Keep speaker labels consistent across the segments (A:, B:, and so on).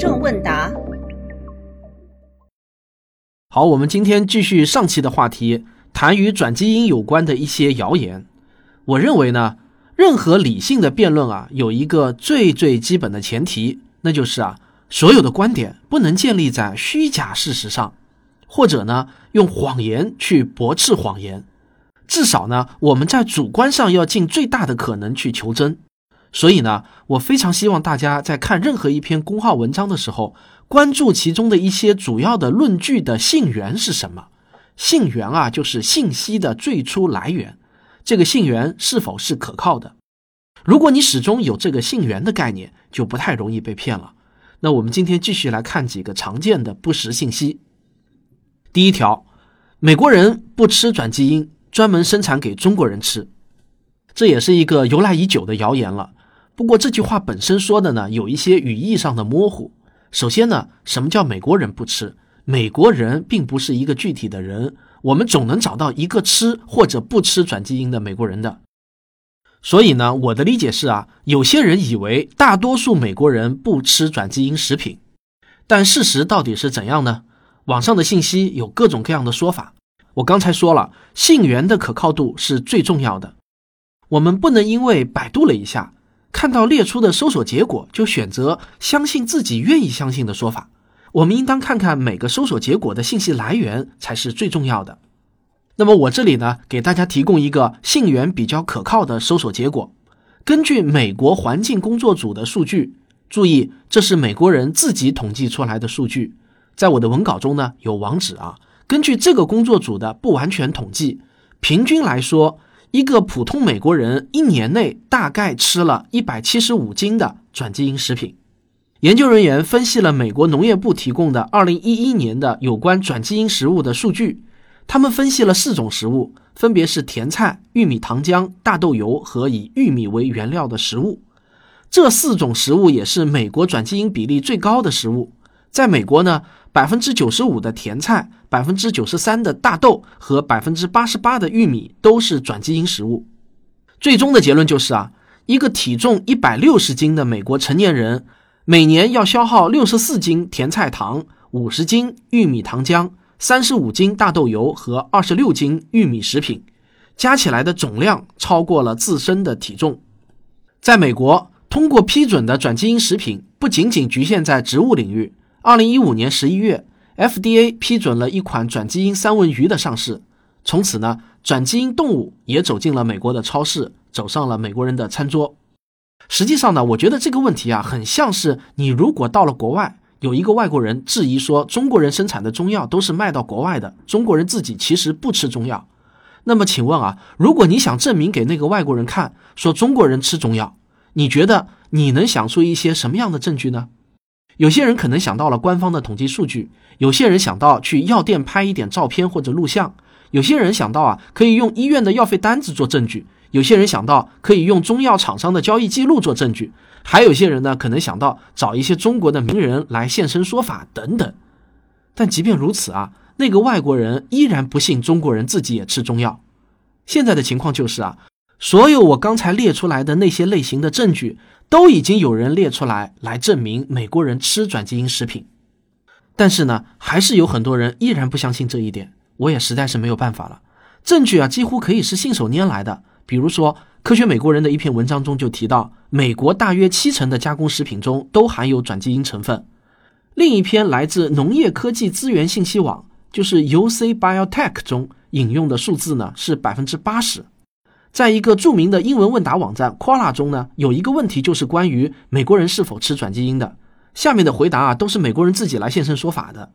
A: 众问答。
B: 好，我们今天继续上期的话题，谈与转基因有关的一些谣言。我认为呢，任何理性的辩论啊，有一个最最基本的前提，那就是啊，所有的观点不能建立在虚假事实上，或者呢，用谎言去驳斥谎言。至少呢，我们在主观上要尽最大的可能去求真。所以呢，我非常希望大家在看任何一篇公号文章的时候，关注其中的一些主要的论据的信源是什么。信源啊，就是信息的最初来源。这个信源是否是可靠的？如果你始终有这个信源的概念，就不太容易被骗了。那我们今天继续来看几个常见的不实信息。第一条，美国人不吃转基因，专门生产给中国人吃，这也是一个由来已久的谣言了。不过这句话本身说的呢，有一些语义上的模糊。首先呢，什么叫美国人不吃？美国人并不是一个具体的人，我们总能找到一个吃或者不吃转基因的美国人的。所以呢，我的理解是啊，有些人以为大多数美国人不吃转基因食品，但事实到底是怎样呢？网上的信息有各种各样的说法。我刚才说了，信源的可靠度是最重要的，我们不能因为百度了一下。看到列出的搜索结果，就选择相信自己愿意相信的说法。我们应当看看每个搜索结果的信息来源才是最重要的。那么我这里呢，给大家提供一个信源比较可靠的搜索结果。根据美国环境工作组的数据，注意这是美国人自己统计出来的数据，在我的文稿中呢有网址啊。根据这个工作组的不完全统计，平均来说。一个普通美国人一年内大概吃了一百七十五斤的转基因食品。研究人员分析了美国农业部提供的二零一一年的有关转基因食物的数据。他们分析了四种食物，分别是甜菜、玉米糖浆、大豆油和以玉米为原料的食物。这四种食物也是美国转基因比例最高的食物。在美国呢？百分之九十五的甜菜，百分之九十三的大豆和百分之八十八的玉米都是转基因食物。最终的结论就是啊，一个体重一百六十斤的美国成年人，每年要消耗六十四斤甜菜糖、五十斤玉米糖浆、三十五斤大豆油和二十六斤玉米食品，加起来的总量超过了自身的体重。在美国，通过批准的转基因食品不仅仅局限在植物领域。二零一五年十一月，FDA 批准了一款转基因三文鱼的上市。从此呢，转基因动物也走进了美国的超市，走上了美国人的餐桌。实际上呢，我觉得这个问题啊，很像是你如果到了国外，有一个外国人质疑说中国人生产的中药都是卖到国外的，中国人自己其实不吃中药。那么请问啊，如果你想证明给那个外国人看，说中国人吃中药，你觉得你能想出一些什么样的证据呢？有些人可能想到了官方的统计数据，有些人想到去药店拍一点照片或者录像，有些人想到啊可以用医院的药费单子做证据，有些人想到可以用中药厂商的交易记录做证据，还有些人呢可能想到找一些中国的名人来现身说法等等。但即便如此啊，那个外国人依然不信中国人自己也吃中药。现在的情况就是啊，所有我刚才列出来的那些类型的证据。都已经有人列出来来证明美国人吃转基因食品，但是呢，还是有很多人依然不相信这一点。我也实在是没有办法了。证据啊，几乎可以是信手拈来的。比如说，《科学美国人》的一篇文章中就提到，美国大约七成的加工食品中都含有转基因成分。另一篇来自农业科技资源信息网，就是 UC Biotech 中引用的数字呢是百分之八十。在一个著名的英文问答网站 Quora 中呢，有一个问题就是关于美国人是否吃转基因的。下面的回答啊，都是美国人自己来现身说法的。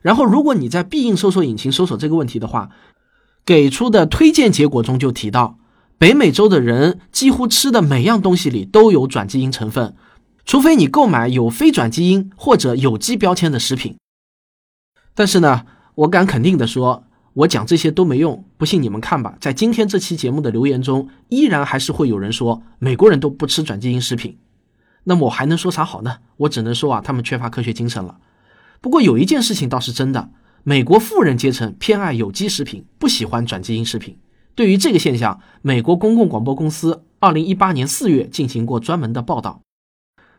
B: 然后，如果你在必应搜索引擎搜索这个问题的话，给出的推荐结果中就提到，北美洲的人几乎吃的每样东西里都有转基因成分，除非你购买有非转基因或者有机标签的食品。但是呢，我敢肯定的说。我讲这些都没用，不信你们看吧。在今天这期节目的留言中，依然还是会有人说美国人都不吃转基因食品。那么我还能说啥好呢？我只能说啊，他们缺乏科学精神了。不过有一件事情倒是真的，美国富人阶层偏爱有机食品，不喜欢转基因食品。对于这个现象，美国公共广播公司二零一八年四月进行过专门的报道。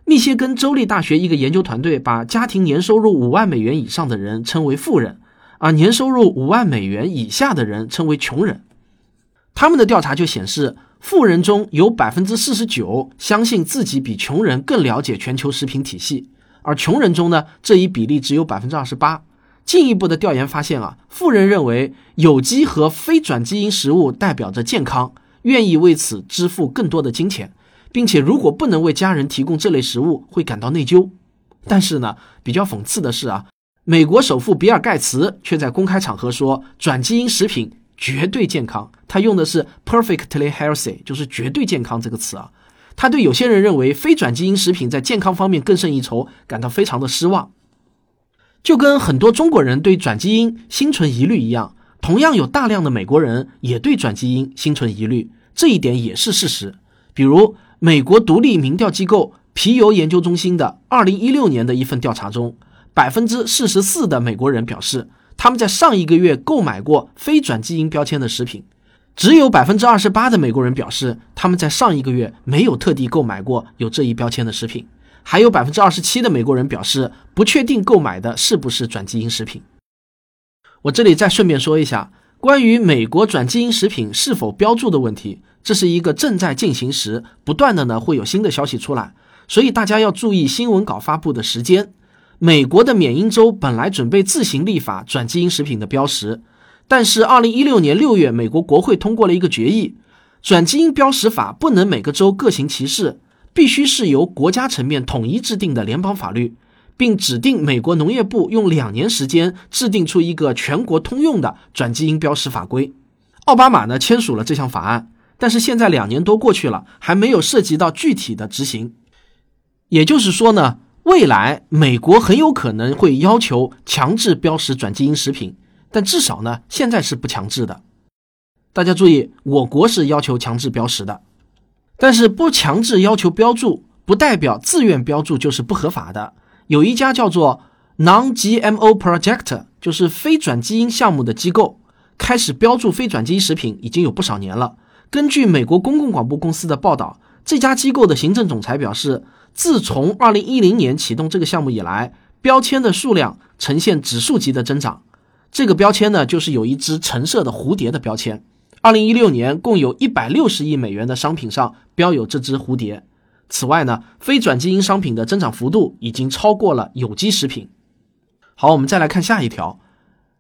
B: 密歇根州立大学一个研究团队把家庭年收入五万美元以上的人称为富人，而年收入五万美元以下的人称为穷人。他们的调查就显示，富人中有百分之四十九相信自己比穷人更了解全球食品体系，而穷人中呢，这一比例只有百分之二十八。进一步的调研发现啊，富人认为有机和非转基因食物代表着健康，愿意为此支付更多的金钱。并且，如果不能为家人提供这类食物，会感到内疚。但是呢，比较讽刺的是啊，美国首富比尔盖茨却在公开场合说，转基因食品绝对健康。他用的是 perfectly healthy，就是绝对健康这个词啊。他对有些人认为非转基因食品在健康方面更胜一筹感到非常的失望。就跟很多中国人对转基因心存疑虑一样，同样有大量的美国人也对转基因心存疑虑，这一点也是事实。比如。美国独立民调机构皮尤研究中心的二零一六年的一份调查中，百分之四十四的美国人表示他们在上一个月购买过非转基因标签的食品，只有百分之二十八的美国人表示他们在上一个月没有特地购买过有这一标签的食品，还有百分之二十七的美国人表示不确定购买的是不是转基因食品。我这里再顺便说一下关于美国转基因食品是否标注的问题。这是一个正在进行时，不断的呢会有新的消息出来，所以大家要注意新闻稿发布的时间。美国的缅因州本来准备自行立法转基因食品的标识，但是二零一六年六月，美国国会通过了一个决议，转基因标识法不能每个州各行其事，必须是由国家层面统一制定的联邦法律，并指定美国农业部用两年时间制定出一个全国通用的转基因标识法规。奥巴马呢签署了这项法案。但是现在两年多过去了，还没有涉及到具体的执行。也就是说呢，未来美国很有可能会要求强制标识转基因食品，但至少呢，现在是不强制的。大家注意，我国是要求强制标识的，但是不强制要求标注，不代表自愿标注就是不合法的。有一家叫做 Non-GMO Project，就是非转基因项目的机构，开始标注非转基因食品已经有不少年了。根据美国公共广播公司的报道，这家机构的行政总裁表示，自从2010年启动这个项目以来，标签的数量呈现指数级的增长。这个标签呢，就是有一只橙色的蝴蝶的标签。2016年，共有一百六十亿美元的商品上标有这只蝴蝶。此外呢，非转基因商品的增长幅度已经超过了有机食品。好，我们再来看下一条。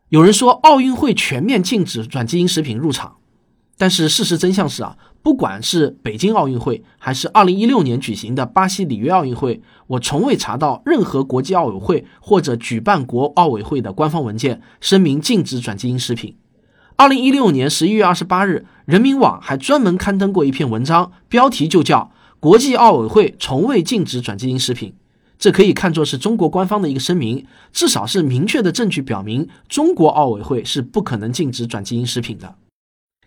B: 有人说，奥运会全面禁止转基因食品入场。但是事实真相是啊，不管是北京奥运会，还是二零一六年举行的巴西里约奥运会，我从未查到任何国际奥委会或者举办国奥委会的官方文件声明禁止转基因食品。二零一六年十一月二十八日，人民网还专门刊登过一篇文章，标题就叫“国际奥委会从未禁止转基因食品”。这可以看作是中国官方的一个声明，至少是明确的证据表明，中国奥委会是不可能禁止转基因食品的。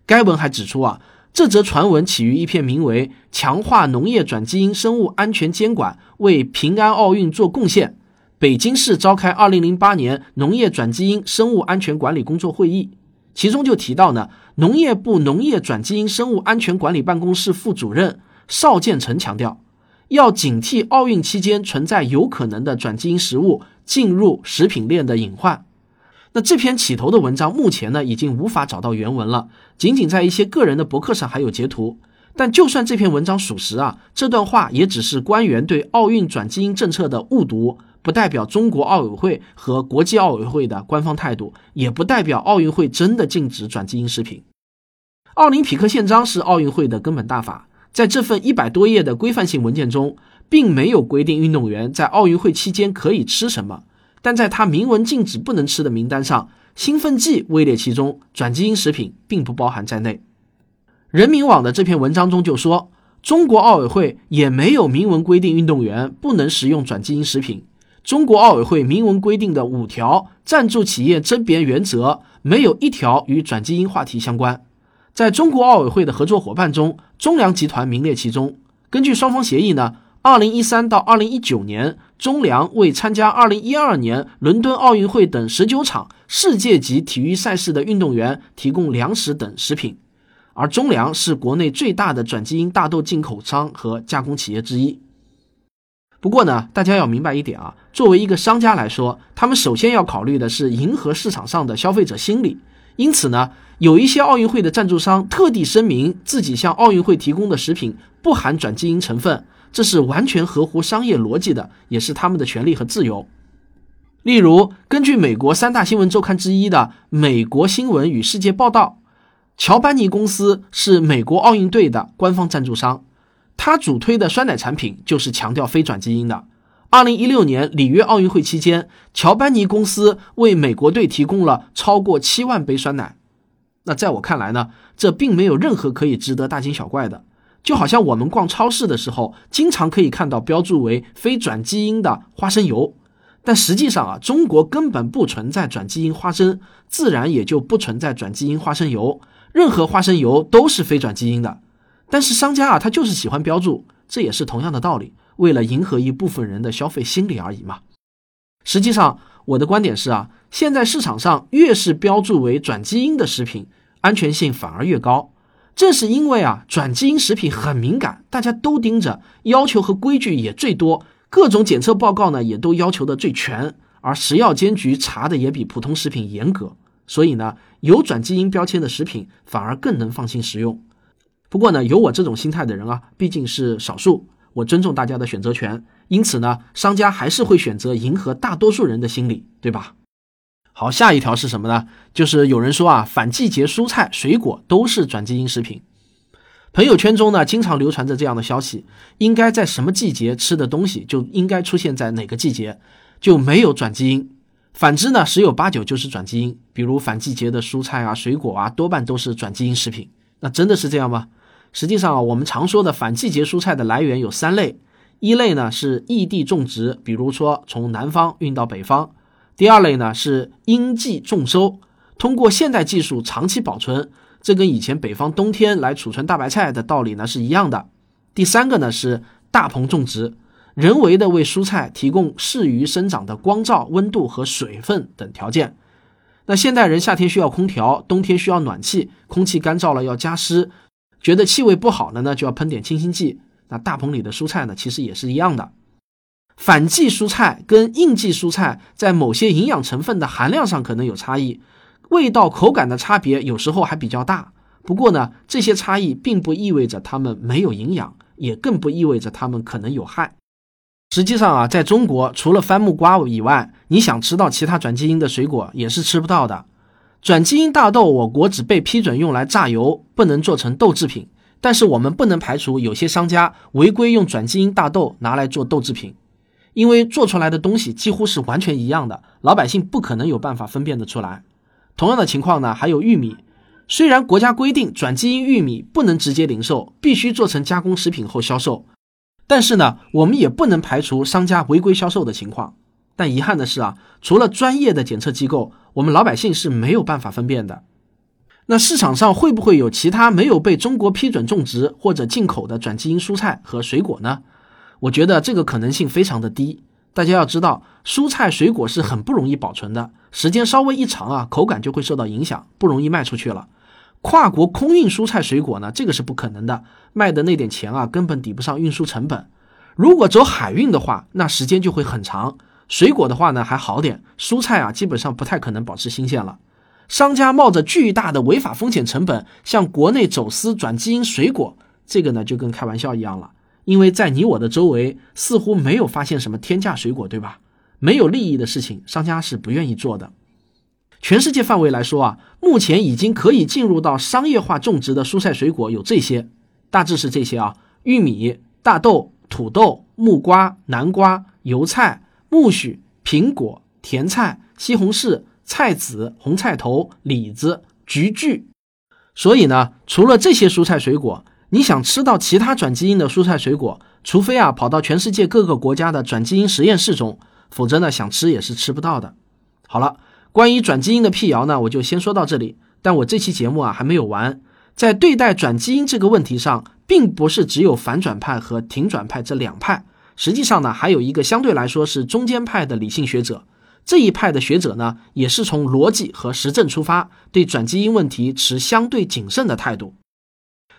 B: 该文还指出啊，这则传闻起于一篇名为《强化农业转基因生物安全监管，为平安奥运做贡献》。北京市召开2008年农业转基因生物安全管理工作会议，其中就提到呢，农业部农业转基因生物安全管理办公室副主任邵建成强调，要警惕奥运期间存在有可能的转基因食物进入食品链的隐患。那这篇起头的文章目前呢已经无法找到原文了，仅仅在一些个人的博客上还有截图。但就算这篇文章属实啊，这段话也只是官员对奥运转基因政策的误读，不代表中国奥委会和国际奥委会的官方态度，也不代表奥运会真的禁止转基因食品。奥林匹克宪章是奥运会的根本大法，在这份一百多页的规范性文件中，并没有规定运动员在奥运会期间可以吃什么。但在他明文禁止不能吃的名单上，兴奋剂位列其中，转基因食品并不包含在内。人民网的这篇文章中就说，中国奥委会也没有明文规定运动员不能食用转基因食品。中国奥委会明文规定的五条赞助企业甄别原则，没有一条与转基因话题相关。在中国奥委会的合作伙伴中，中粮集团名列其中。根据双方协议呢。二零一三到二零一九年，中粮为参加二零一二年伦敦奥运会等十九场世界级体育赛事的运动员提供粮食等食品，而中粮是国内最大的转基因大豆进口商和加工企业之一。不过呢，大家要明白一点啊，作为一个商家来说，他们首先要考虑的是迎合市场上的消费者心理。因此呢，有一些奥运会的赞助商特地声明自己向奥运会提供的食品不含转基因成分，这是完全合乎商业逻辑的，也是他们的权利和自由。例如，根据美国三大新闻周刊之一的《美国新闻与世界报道》，乔班尼公司是美国奥运队的官方赞助商。他主推的酸奶产品就是强调非转基因的。二零一六年里约奥运会期间，乔班尼公司为美国队提供了超过七万杯酸奶。那在我看来呢，这并没有任何可以值得大惊小怪的。就好像我们逛超市的时候，经常可以看到标注为非转基因的花生油，但实际上啊，中国根本不存在转基因花生，自然也就不存在转基因花生油。任何花生油都是非转基因的。但是商家啊，他就是喜欢标注，这也是同样的道理，为了迎合一部分人的消费心理而已嘛。实际上，我的观点是啊，现在市场上越是标注为转基因的食品，安全性反而越高。正是因为啊，转基因食品很敏感，大家都盯着，要求和规矩也最多，各种检测报告呢也都要求的最全，而食药监局查的也比普通食品严格，所以呢，有转基因标签的食品反而更能放心食用。不过呢，有我这种心态的人啊，毕竟是少数，我尊重大家的选择权。因此呢，商家还是会选择迎合大多数人的心理，对吧？好，下一条是什么呢？就是有人说啊，反季节蔬菜水果都是转基因食品。朋友圈中呢，经常流传着这样的消息：应该在什么季节吃的东西，就应该出现在哪个季节，就没有转基因。反之呢，十有八九就是转基因。比如反季节的蔬菜啊、水果啊，多半都是转基因食品。那真的是这样吗？实际上啊，我们常说的反季节蔬菜的来源有三类，一类呢是异地种植，比如说从南方运到北方；第二类呢是应季种收，通过现代技术长期保存，这跟以前北方冬天来储存大白菜的道理呢是一样的；第三个呢是大棚种植，人为的为蔬菜提供适于生长的光照、温度和水分等条件。那现代人夏天需要空调，冬天需要暖气，空气干燥了要加湿。觉得气味不好了呢，就要喷点清新剂。那大棚里的蔬菜呢，其实也是一样的。反季蔬菜跟应季蔬菜在某些营养成分的含量上可能有差异，味道、口感的差别有时候还比较大。不过呢，这些差异并不意味着它们没有营养，也更不意味着它们可能有害。实际上啊，在中国除了番木瓜以外，你想吃到其他转基因的水果也是吃不到的。转基因大豆，我国只被批准用来榨油，不能做成豆制品。但是我们不能排除有些商家违规用转基因大豆拿来做豆制品，因为做出来的东西几乎是完全一样的，老百姓不可能有办法分辨得出来。同样的情况呢，还有玉米，虽然国家规定转基因玉米不能直接零售，必须做成加工食品后销售，但是呢，我们也不能排除商家违规销售的情况。但遗憾的是啊，除了专业的检测机构，我们老百姓是没有办法分辨的。那市场上会不会有其他没有被中国批准种植或者进口的转基因蔬菜和水果呢？我觉得这个可能性非常的低。大家要知道，蔬菜水果是很不容易保存的，时间稍微一长啊，口感就会受到影响，不容易卖出去了。跨国空运蔬菜水果呢，这个是不可能的，卖的那点钱啊，根本抵不上运输成本。如果走海运的话，那时间就会很长。水果的话呢还好点，蔬菜啊基本上不太可能保持新鲜了。商家冒着巨大的违法风险成本向国内走私转基因水果，这个呢就跟开玩笑一样了。因为在你我的周围似乎没有发现什么天价水果，对吧？没有利益的事情，商家是不愿意做的。全世界范围来说啊，目前已经可以进入到商业化种植的蔬菜水果有这些，大致是这些啊：玉米、大豆、土豆、木瓜、南瓜、油菜。苜蓿、苹果、甜菜、西红柿、菜籽、红菜头、李子、菊苣。所以呢，除了这些蔬菜水果，你想吃到其他转基因的蔬菜水果，除非啊跑到全世界各个国家的转基因实验室中，否则呢想吃也是吃不到的。好了，关于转基因的辟谣呢，我就先说到这里。但我这期节目啊还没有完，在对待转基因这个问题上，并不是只有反转派和挺转派这两派。实际上呢，还有一个相对来说是中间派的理性学者，这一派的学者呢，也是从逻辑和实证出发，对转基因问题持相对谨慎的态度。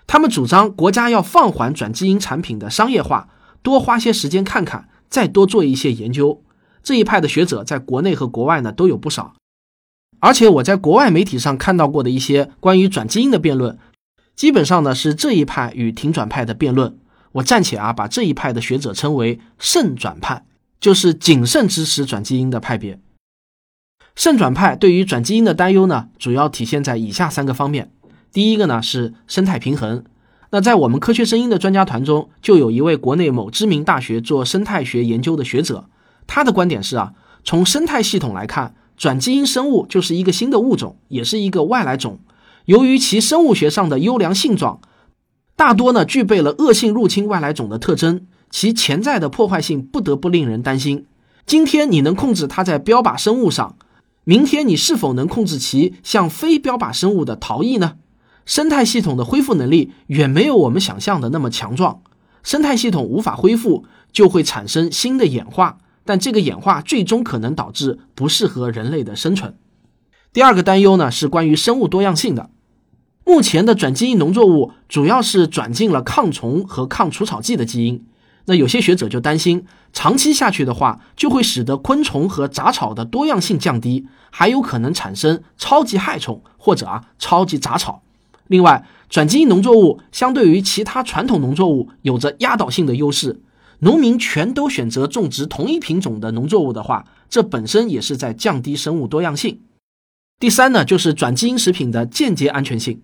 B: 他们主张国家要放缓转基因产品的商业化，多花些时间看看再多做一些研究。这一派的学者在国内和国外呢都有不少，而且我在国外媒体上看到过的一些关于转基因的辩论，基本上呢是这一派与停转派的辩论。我暂且啊把这一派的学者称为慎转派，就是谨慎支持转基因的派别。慎转派对于转基因的担忧呢，主要体现在以下三个方面。第一个呢是生态平衡。那在我们科学声音的专家团中，就有一位国内某知名大学做生态学研究的学者，他的观点是啊，从生态系统来看，转基因生物就是一个新的物种，也是一个外来种。由于其生物学上的优良性状，大多呢具备了恶性入侵外来种的特征，其潜在的破坏性不得不令人担心。今天你能控制它在标靶生物上，明天你是否能控制其向非标靶生物的逃逸呢？生态系统的恢复能力远没有我们想象的那么强壮，生态系统无法恢复，就会产生新的演化，但这个演化最终可能导致不适合人类的生存。第二个担忧呢是关于生物多样性的，目前的转基因农作物主要是转进了抗虫和抗除草剂的基因，那有些学者就担心，长期下去的话，就会使得昆虫和杂草的多样性降低，还有可能产生超级害虫或者啊超级杂草。另外，转基因农作物相对于其他传统农作物有着压倒性的优势。农民全都选择种植同一品种的农作物的话，这本身也是在降低生物多样性。第三呢，就是转基因食品的间接安全性，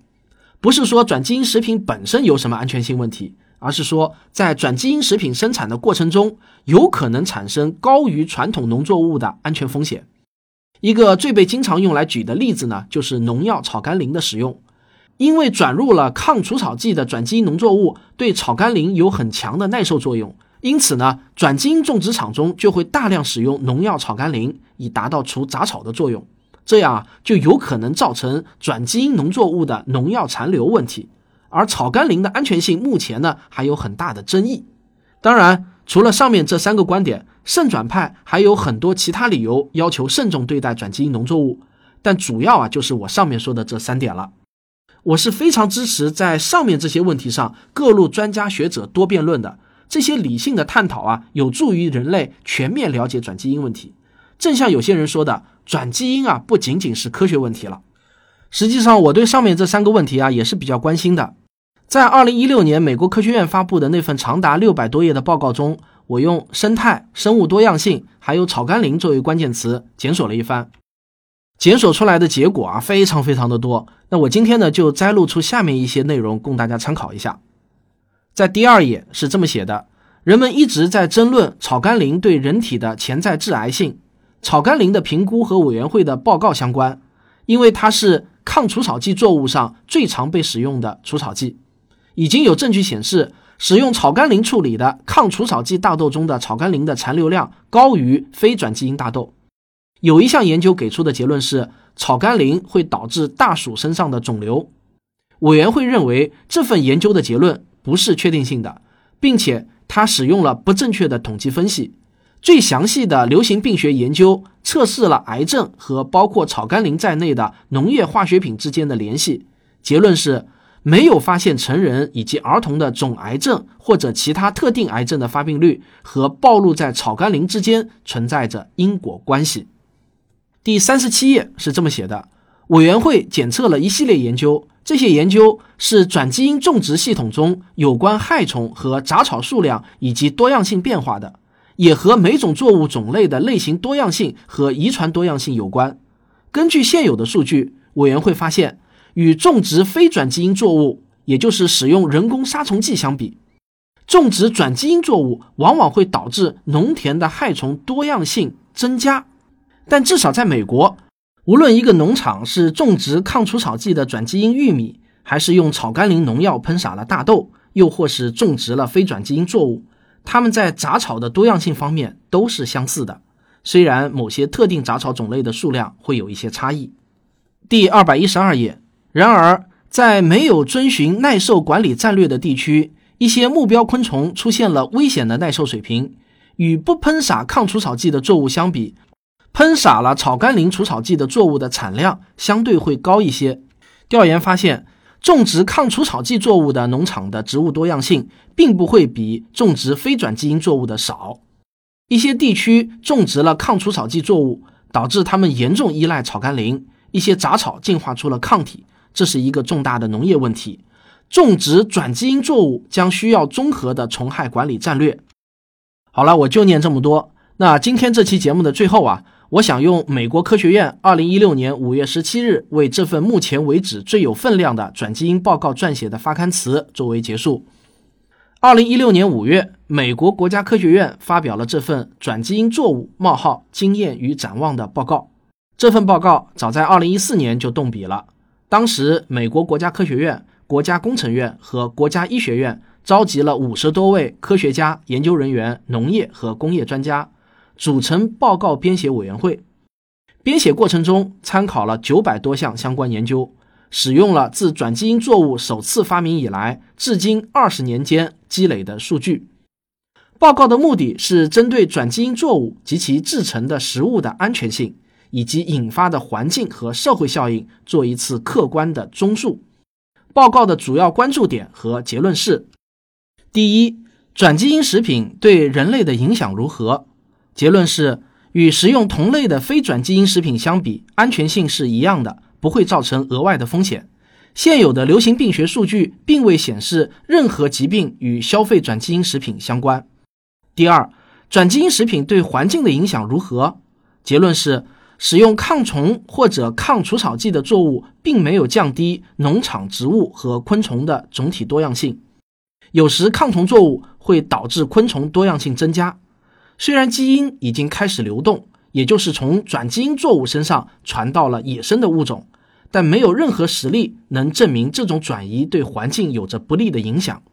B: 不是说转基因食品本身有什么安全性问题，而是说在转基因食品生产的过程中，有可能产生高于传统农作物的安全风险。一个最被经常用来举的例子呢，就是农药草甘膦的使用。因为转入了抗除草剂的转基因农作物对草甘膦有很强的耐受作用，因此呢，转基因种植场中就会大量使用农药草甘膦，以达到除杂草的作用。这样啊，就有可能造成转基因农作物的农药残留问题。而草甘膦的安全性目前呢还有很大的争议。当然，除了上面这三个观点，慎转派还有很多其他理由要求慎重对待转基因农作物，但主要啊就是我上面说的这三点了。我是非常支持在上面这些问题上各路专家学者多辩论的，这些理性的探讨啊，有助于人类全面了解转基因问题。正像有些人说的，转基因啊不仅仅是科学问题了。实际上，我对上面这三个问题啊也是比较关心的。在二零一六年美国科学院发布的那份长达六百多页的报告中，我用生态、生物多样性还有草甘膦作为关键词检索了一番。检索出来的结果啊，非常非常的多。那我今天呢，就摘录出下面一些内容供大家参考一下。在第二页是这么写的：人们一直在争论草甘膦对人体的潜在致癌性。草甘膦的评估和委员会的报告相关，因为它是抗除草剂作物上最常被使用的除草剂。已经有证据显示，使用草甘膦处理的抗除草剂大豆中的草甘膦的残留量高于非转基因大豆。有一项研究给出的结论是，草甘膦会导致大鼠身上的肿瘤。委员会认为这份研究的结论不是确定性的，并且它使用了不正确的统计分析。最详细的流行病学研究测试了癌症和包括草甘膦在内的农业化学品之间的联系，结论是没有发现成人以及儿童的总癌症或者其他特定癌症的发病率和暴露在草甘膦之间存在着因果关系。第三十七页是这么写的：委员会检测了一系列研究，这些研究是转基因种植系统中有关害虫和杂草数量以及多样性变化的，也和每种作物种类的类型多样性和遗传多样性有关。根据现有的数据，委员会发现，与种植非转基因作物，也就是使用人工杀虫剂相比，种植转基因作物往往会导致农田的害虫多样性增加。但至少在美国，无论一个农场是种植抗除草剂的转基因玉米，还是用草甘膦农药喷洒了大豆，又或是种植了非转基因作物，它们在杂草的多样性方面都是相似的。虽然某些特定杂草种类的数量会有一些差异。第二百一十二页。然而，在没有遵循耐受管理战略的地区，一些目标昆虫出现了危险的耐受水平，与不喷洒抗除草剂的作物相比。喷洒了草甘膦除草剂的作物的产量相对会高一些。调研发现，种植抗除草剂作物的农场的植物多样性并不会比种植非转基因作物的少。一些地区种植了抗除草剂作物，导致他们严重依赖草甘膦，一些杂草进化出了抗体，这是一个重大的农业问题。种植转基因作物将需要综合的虫害管理战略。好了，我就念这么多。那今天这期节目的最后啊，我想用美国科学院二零一六年五月十七日为这份目前为止最有分量的转基因报告撰写的发刊词作为结束。二零一六年五月，美国国家科学院发表了这份转基因作物冒号经验与展望的报告。这份报告早在二零一四年就动笔了，当时美国国家科学院。国家工程院和国家医学院召集了五十多位科学家、研究人员、农业和工业专家，组成报告编写委员会。编写过程中，参考了九百多项相关研究，使用了自转基因作物首次发明以来至今二十年间积累的数据。报告的目的是针对转基因作物及其制成的食物的安全性以及引发的环境和社会效应做一次客观的综述。报告的主要关注点和结论是：第一，转基因食品对人类的影响如何？结论是，与食用同类的非转基因食品相比，安全性是一样的，不会造成额外的风险。现有的流行病学数据并未显示任何疾病与消费转基因食品相关。第二，转基因食品对环境的影响如何？结论是。使用抗虫或者抗除草剂的作物，并没有降低农场植物和昆虫的总体多样性。有时抗虫作物会导致昆虫多样性增加。虽然基因已经开始流动，也就是从转基因作物身上传到了野生的物种，但没有任何实例能证明这种转移对环境有着不利的影响。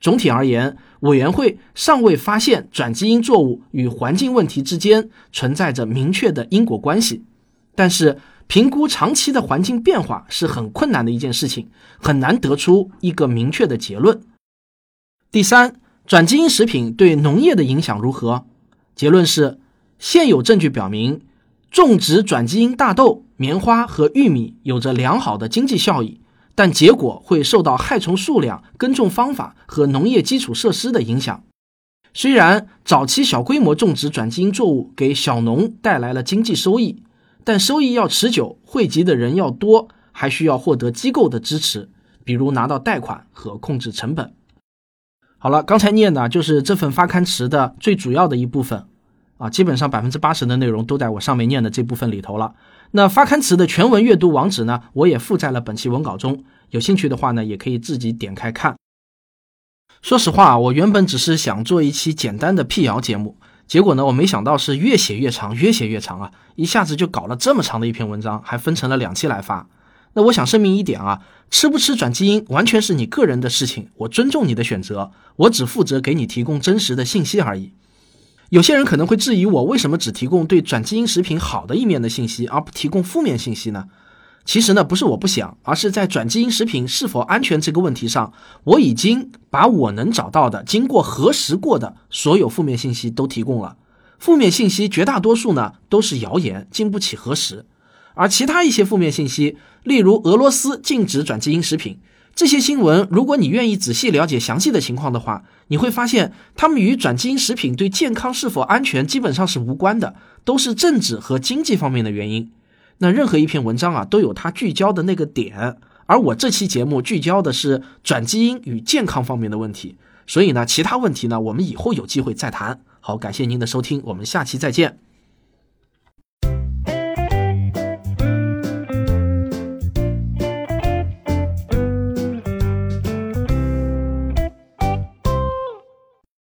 B: 总体而言，委员会尚未发现转基因作物与环境问题之间存在着明确的因果关系。但是，评估长期的环境变化是很困难的一件事情，很难得出一个明确的结论。第三，转基因食品对农业的影响如何？结论是，现有证据表明，种植转基因大豆、棉花和玉米有着良好的经济效益。但结果会受到害虫数量、耕种方法和农业基础设施的影响。虽然早期小规模种植转基因作物给小农带来了经济收益，但收益要持久、惠及的人要多，还需要获得机构的支持，比如拿到贷款和控制成本。好了，刚才念的就是这份发刊词的最主要的一部分。啊，基本上百分之八十的内容都在我上面念的这部分里头了。那发刊词的全文阅读网址呢，我也附在了本期文稿中。有兴趣的话呢，也可以自己点开看。说实话，我原本只是想做一期简单的辟谣节目，结果呢，我没想到是越写越长，越写越长啊！一下子就搞了这么长的一篇文章，还分成了两期来发。那我想声明一点啊，吃不吃转基因完全是你个人的事情，我尊重你的选择，我只负责给你提供真实的信息而已。有些人可能会质疑我，为什么只提供对转基因食品好的一面的信息，而不提供负面信息呢？其实呢，不是我不想，而是在转基因食品是否安全这个问题上，我已经把我能找到的、经过核实过的所有负面信息都提供了。负面信息绝大多数呢都是谣言，经不起核实。而其他一些负面信息，例如俄罗斯禁止转基因食品。这些新闻，如果你愿意仔细了解详细的情况的话，你会发现，它们与转基因食品对健康是否安全基本上是无关的，都是政治和经济方面的原因。那任何一篇文章啊，都有它聚焦的那个点，而我这期节目聚焦的是转基因与健康方面的问题，所以呢，其他问题呢，我们以后有机会再谈。好，感谢您的收听，我们下期再见。